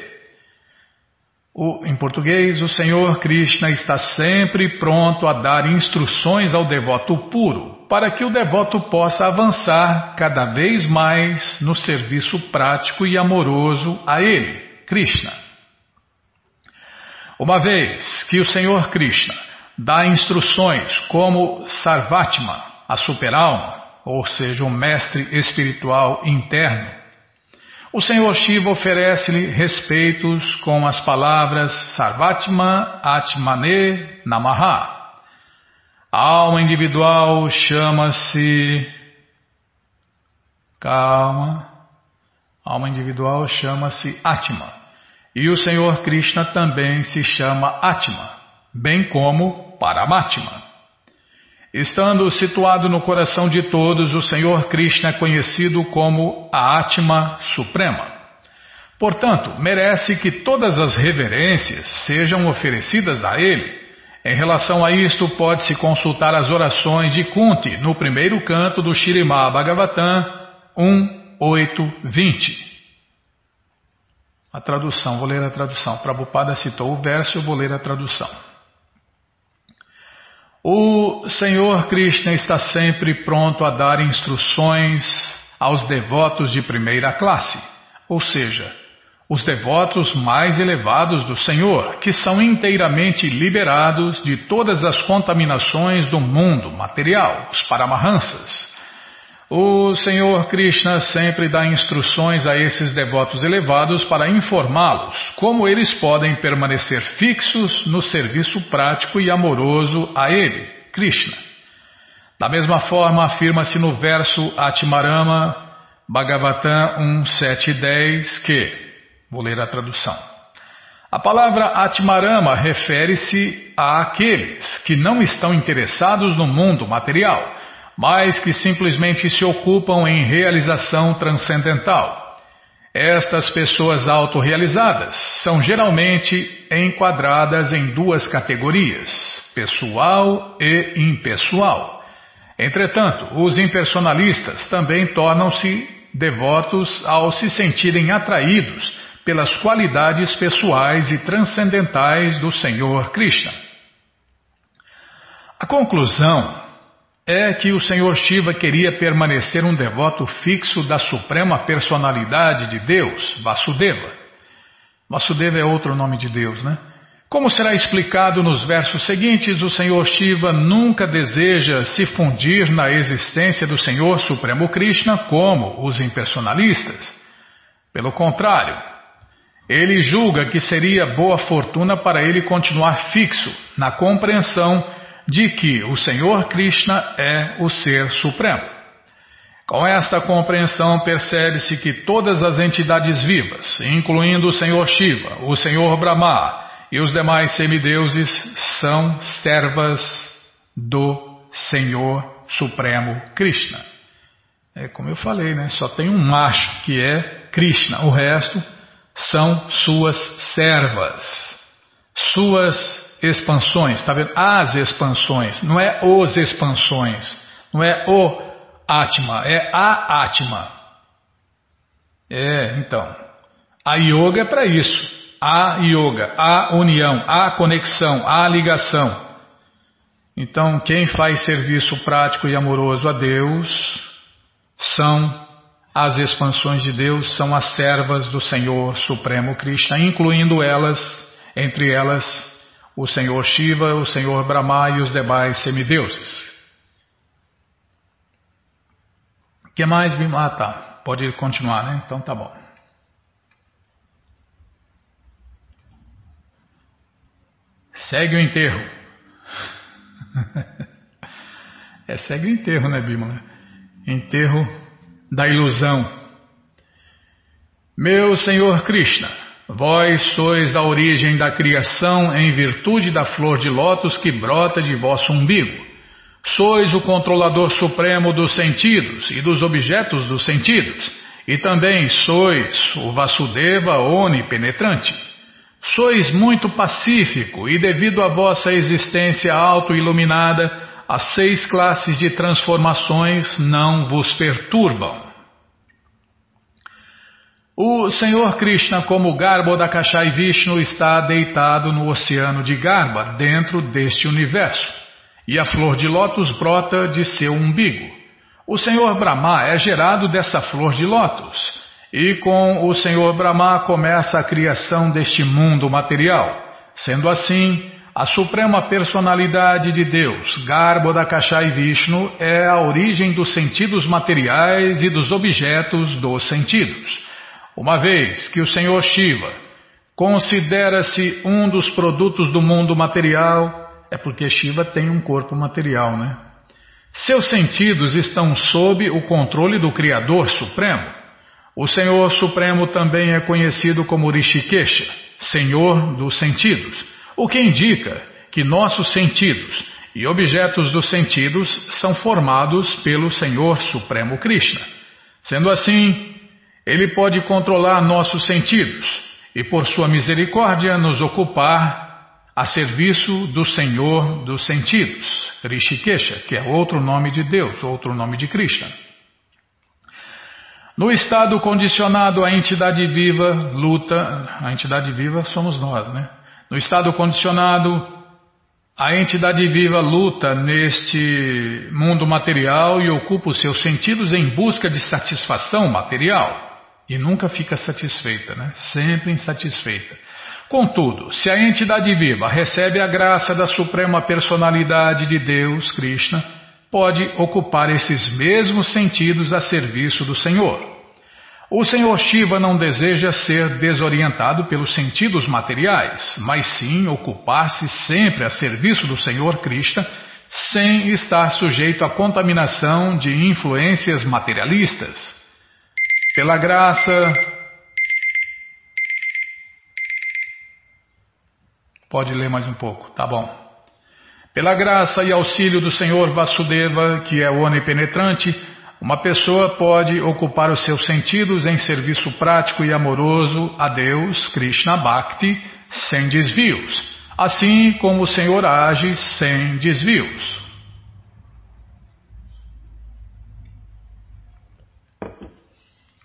O, em português, o Senhor Krishna está sempre pronto a dar instruções ao devoto puro, para que o devoto possa avançar cada vez mais no serviço prático e amoroso a ele, Krishna. Uma vez que o Senhor Krishna dá instruções como Sarvatma, a superalma, ou seja, o mestre espiritual interno, o Senhor Shiva oferece-lhe respeitos com as palavras Sarvatma Atmane Namaha. A alma individual chama-se. Calma. A alma individual chama-se Atma. E o Senhor Krishna também se chama Atma, bem como Paramatma. Estando situado no coração de todos, o Senhor Krishna é conhecido como a Atma Suprema. Portanto, merece que todas as reverências sejam oferecidas a Ele. Em relação a isto, pode-se consultar as orações de Kunti no primeiro canto do Shirimá Bhagavatam 1.8.20. A tradução, vou ler a tradução. Prabhupada citou o verso, eu vou ler a tradução. O Senhor Krishna está sempre pronto a dar instruções aos devotos de primeira classe, ou seja, os devotos mais elevados do Senhor, que são inteiramente liberados de todas as contaminações do mundo material, os Paramahansas. O Senhor Krishna sempre dá instruções a esses devotos elevados para informá-los como eles podem permanecer fixos no serviço prático e amoroso a Ele, Krishna. Da mesma forma, afirma-se no verso Atmarama, Bhagavatam 1.7.10 que, vou ler a tradução, a palavra Atmarama refere-se àqueles que não estão interessados no mundo material mas que simplesmente se ocupam em realização transcendental. Estas pessoas autorrealizadas são geralmente enquadradas em duas categorias, pessoal e impessoal. Entretanto, os impersonalistas também tornam-se devotos ao se sentirem atraídos pelas qualidades pessoais e transcendentais do Senhor Krishna. A conclusão é que o Senhor Shiva queria permanecer um devoto fixo da suprema personalidade de Deus, Vasudeva. Vasudeva é outro nome de Deus, né? Como será explicado nos versos seguintes, o Senhor Shiva nunca deseja se fundir na existência do Senhor Supremo Krishna como os impersonalistas. Pelo contrário, ele julga que seria boa fortuna para ele continuar fixo na compreensão de que o Senhor Krishna é o Ser Supremo. Com esta compreensão, percebe-se que todas as entidades vivas, incluindo o Senhor Shiva, o Senhor Brahma e os demais semideuses, são servas do Senhor Supremo Krishna. É como eu falei, né? Só tem um macho que é Krishna, o resto são suas servas, suas expansões, está vendo? As expansões, não é os expansões, não é o Atma, é a Atma. É, então, a yoga é para isso. A yoga, a união, a conexão, a ligação. Então, quem faz serviço prático e amoroso a Deus são as expansões de Deus, são as servas do Senhor Supremo Krishna, incluindo elas, entre elas, o Senhor Shiva, o Senhor Brahma e os demais semideuses. Que mais, Bima? Ah, tá. Pode continuar, né? Então tá bom. Segue o enterro. (laughs) é, segue o enterro, né, Bima? Enterro da ilusão. Meu Senhor Krishna, Vós sois a origem da criação em virtude da flor de lótus que brota de vosso umbigo. Sois o controlador supremo dos sentidos e dos objetos dos sentidos, e também sois o Vasudeva onipenetrante. Sois muito pacífico e, devido à vossa existência auto-iluminada, as seis classes de transformações não vos perturbam. O Senhor Krishna, como Garbo da Kashai Vishnu, está deitado no oceano de Garba, dentro deste universo, e a flor de lótus brota de seu umbigo. O Senhor Brahma é gerado dessa flor de lótus, e com o Senhor Brahma começa a criação deste mundo material. Sendo assim, a suprema personalidade de Deus, Garbo da Kashai Vishnu, é a origem dos sentidos materiais e dos objetos dos sentidos. Uma vez que o Senhor Shiva considera-se um dos produtos do mundo material, é porque Shiva tem um corpo material, né? Seus sentidos estão sob o controle do Criador Supremo. O Senhor Supremo também é conhecido como Rishikesha, Senhor dos Sentidos, o que indica que nossos sentidos e objetos dos sentidos são formados pelo Senhor Supremo Krishna. Sendo assim, ele pode controlar nossos sentidos e, por sua misericórdia, nos ocupar a serviço do Senhor dos sentidos, Rishikesha, que é outro nome de Deus, outro nome de Krishna. No estado condicionado, a entidade viva luta, a entidade viva somos nós, né? No estado condicionado, a entidade viva luta neste mundo material e ocupa os seus sentidos em busca de satisfação material. E nunca fica satisfeita, né? Sempre insatisfeita. Contudo, se a entidade viva recebe a graça da suprema personalidade de Deus, Krishna, pode ocupar esses mesmos sentidos a serviço do Senhor. O Senhor Shiva não deseja ser desorientado pelos sentidos materiais, mas sim ocupar-se sempre a serviço do Senhor Krishna, sem estar sujeito à contaminação de influências materialistas. Pela graça. Pode ler mais um pouco, tá bom. Pela graça e auxílio do Senhor Vasudeva, que é onipenetrante, uma pessoa pode ocupar os seus sentidos em serviço prático e amoroso a Deus, Krishna Bhakti, sem desvios, assim como o Senhor age sem desvios.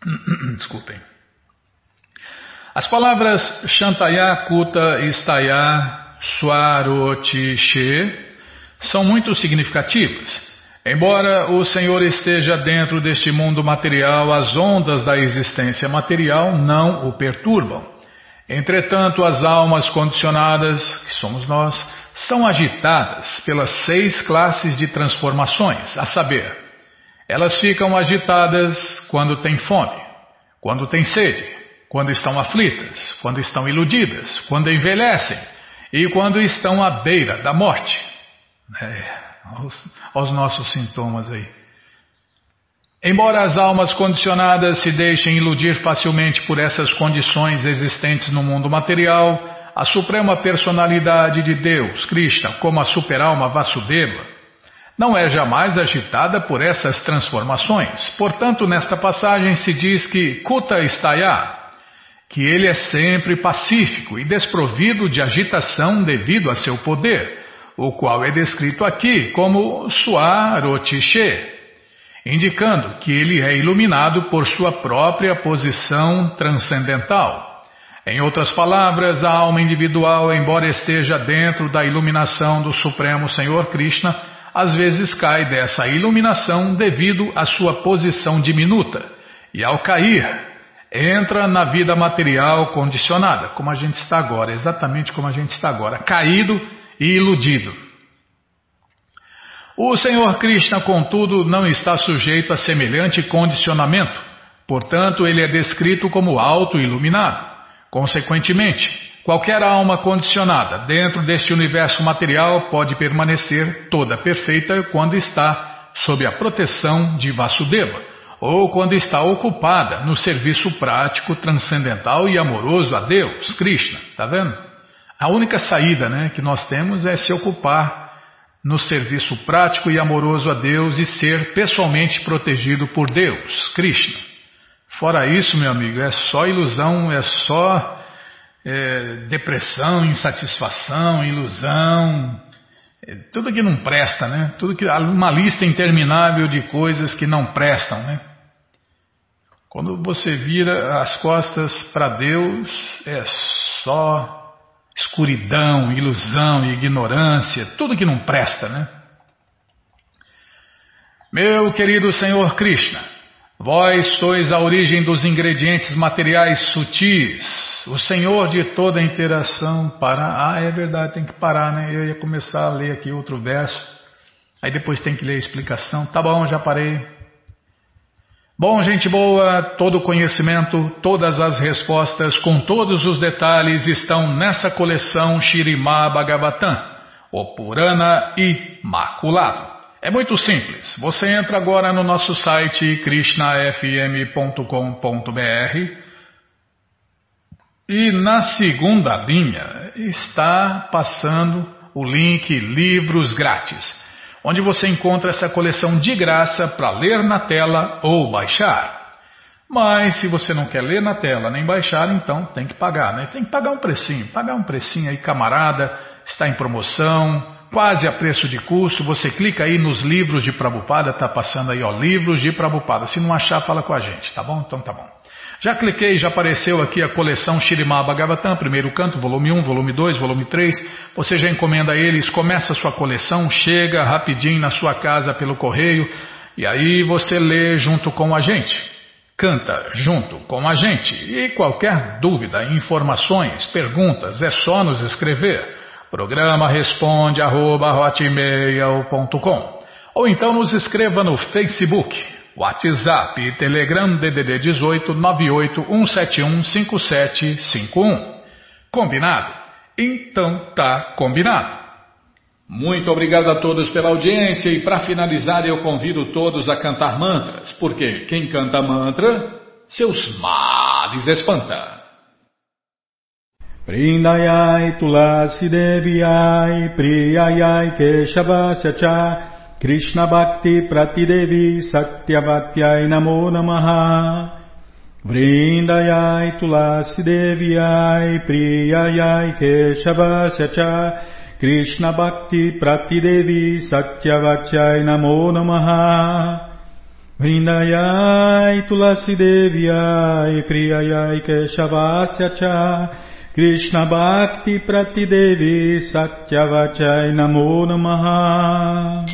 (clears throat) Desculpem. As palavras Shantaya, Kuta e Staya, Swarotishe são muito significativas. Embora o Senhor esteja dentro deste mundo material, as ondas da existência material não o perturbam. Entretanto, as almas condicionadas, que somos nós, são agitadas pelas seis classes de transformações, a saber, elas ficam agitadas quando têm fome, quando têm sede, quando estão aflitas, quando estão iludidas, quando envelhecem e quando estão à beira da morte. É, aos, nossos sintomas aí. Embora as almas condicionadas se deixem iludir facilmente por essas condições existentes no mundo material, a suprema personalidade de Deus, Krishna, como a superalma Vasudeva, não é jamais agitada por essas transformações. Portanto, nesta passagem se diz que Kuta Staya, que ele é sempre pacífico e desprovido de agitação devido a seu poder, o qual é descrito aqui como Suarotishe, indicando que ele é iluminado por sua própria posição transcendental. Em outras palavras, a alma individual, embora esteja dentro da iluminação do Supremo Senhor Krishna, às vezes cai dessa iluminação devido à sua posição diminuta, e ao cair, entra na vida material condicionada, como a gente está agora, exatamente como a gente está agora, caído e iludido. O Senhor Krishna, contudo, não está sujeito a semelhante condicionamento, portanto, ele é descrito como auto-iluminado. Consequentemente, Qualquer alma condicionada dentro deste universo material pode permanecer toda perfeita quando está sob a proteção de Vasudeva, ou quando está ocupada no serviço prático, transcendental e amoroso a Deus, Krishna, tá vendo? A única saída né, que nós temos é se ocupar no serviço prático e amoroso a Deus e ser pessoalmente protegido por Deus, Krishna. Fora isso, meu amigo, é só ilusão, é só é, depressão, insatisfação, ilusão, é, tudo que não presta, né? Tudo que uma lista interminável de coisas que não prestam, né? Quando você vira as costas para Deus, é só escuridão, ilusão, ignorância, tudo que não presta, né? Meu querido Senhor Krishna, vós sois a origem dos ingredientes materiais sutis, o Senhor de toda a interação para. Ah, é verdade, tem que parar, né? Eu ia começar a ler aqui outro verso, aí depois tem que ler a explicação. Tá bom, já parei. Bom, gente boa, todo o conhecimento, todas as respostas, com todos os detalhes estão nessa coleção Shirimá Bhagavatam, o Purana Imaculado. É muito simples. Você entra agora no nosso site krishnafm.com.br e na segunda linha está passando o link Livros Grátis onde você encontra essa coleção de graça para ler na tela ou baixar. Mas se você não quer ler na tela nem baixar, então tem que pagar, né? Tem que pagar um precinho, pagar um precinho aí, camarada, está em promoção, quase a preço de custo. Você clica aí nos livros de Prabupada, tá passando aí, ó, livros de Prabupada. Se não achar, fala com a gente, tá bom? Então tá bom. Já cliquei, já apareceu aqui a coleção Shirimá Bhagavatam, primeiro canto, volume 1, volume 2, volume 3. Você já encomenda eles, começa a sua coleção, chega rapidinho na sua casa pelo correio e aí você lê junto com a gente. Canta junto com a gente. E qualquer dúvida, informações, perguntas, é só nos escrever. Programa responde arroba, ou então nos escreva no Facebook WhatsApp e Telegram DDD 18 5751. Combinado? Então tá combinado. Muito obrigado a todos pela audiência e para finalizar eu convido todos a cantar mantras, porque quem canta mantra, seus males espanta. Vrindayai tulasi deviai priyayai keshavasya cha Krishna Bhakti Pratidevi Satyavatyai Namo Namaha. Vrindayai Tulasi Deviai Priyayai Keshavasya Cha Krishna Bhakti Pratidevi Satyavatyai Namo Namaha. Vrindayai Tulasi Deviai Priyayai Keshavasya Cha Krishna Bhakti Pratidevi Satyavachai Namo Namaha.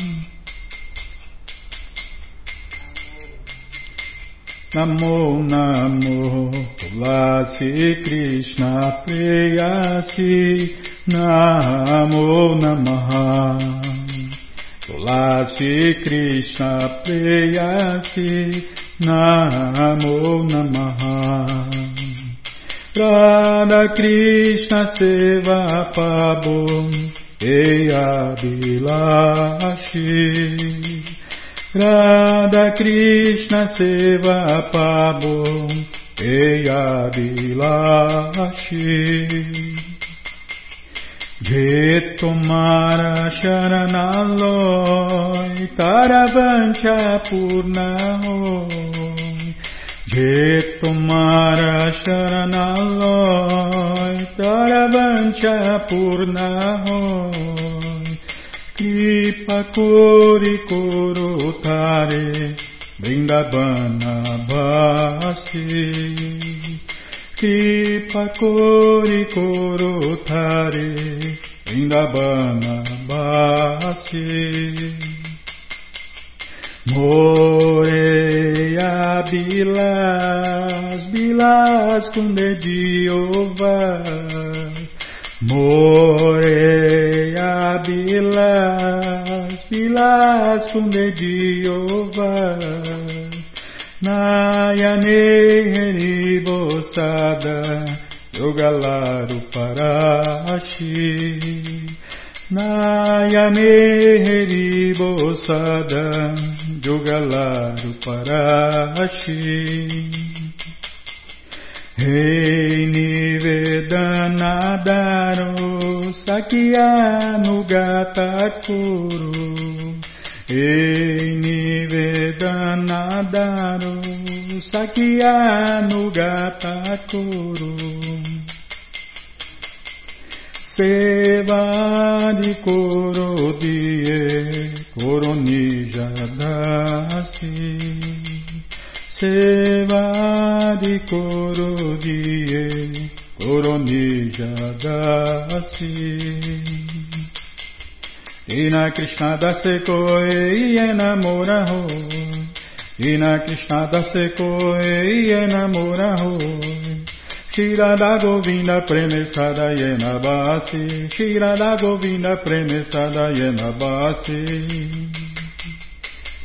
Namo Namo Tulasi Krishna Preyasi Namo Namaha. Tulasi Radha Krishna Seva Pabum Radha Krishna Seva Pabo Eya Bilashi Jetomara Sharanaloy Taravancha Purnahoy Jetomara Sharanaloy Taravancha Purnahoy Kripa Kori Korotare Vrindavana Bhasi Kripa Kori Korotare Vrindavana Bhasi Moreia Bilas, Bilas com dedinho Moreia bilas, bilas sundediovas, Nayane heribosada, Yogalaru parashi, नायमे हरिवो सदा जुगलारुपराशि हे निवेदनादारो सखियानुगता कुरु हे निवेदनादारो सखियानुगता कुरु seva de coro de coronija seva de coro de coronija e na Krishna da seco e enamora e na Krishna da seco e enamora Shirada Govinda Premessada Yena basi. Shirada Govinda Yena basi.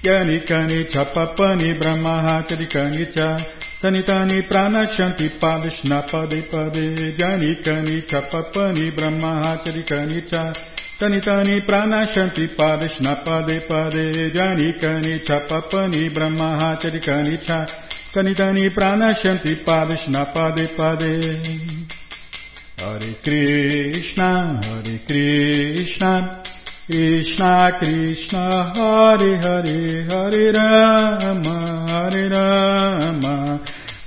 Yani Kani Chapapani Brahma Hakari Kani Cha. Tani Tani Pranashanti Padishna Pade Pade Yani Kani Chapapani Brahma Hakari Kani Cha. Tani Tani Pranashanti Padishna Pade Pade Yani Kani Chapapani Brahma Hakari Kani Cha. Kanidani Pranashanti Padishna Pade Pade Hare Krishna Hare Krishna Krishna Krishna Hare Hare Hare Rama Hare Rama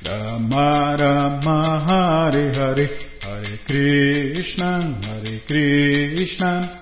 Rama Rama Hare Hare Hare Krishna Hare Krishna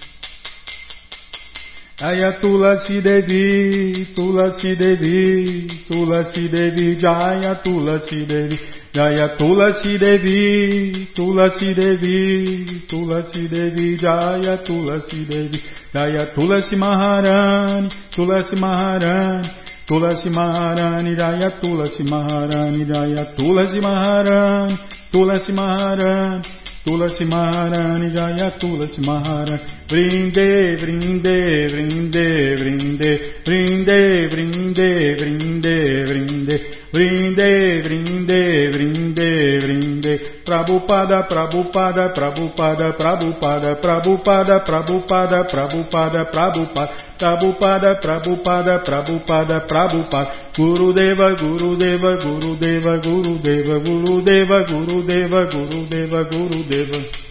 Ayatulasi Devi, Tulasi Devi, Tulasi Devi, Jaya Tulasi Devi, Jaya Tulasi Devi, Tulasi Devi, Tulasi Devi, Jaya Tulasi Devi, Jaya Tulasi Maharani, Tulasi Maharani, Tulasi Maharani, Jaya Tulasi Maharani, Jaya Tulasi Maharani, Tulasi Maharani. Tulasi Maharani, Jaya Tulasi Maharani, Brinde, brinde, brinde, brinde, brinde, brinde, brinde, brinde, brinde, brinde, brinde, brinde, Prabhupada, Prabhupada, Prabhupada, Prabhupada, Prabhupada, Prabhupada, Prabhupada, Prabhupada, Prabhupada, Prabhupada, Prabhupada, Prabhupada, Gurudeva, Gurudeva, Gurudeva, Gurudeva, Gurudeva, Gurudeva, Gurudeva, Gurudeva.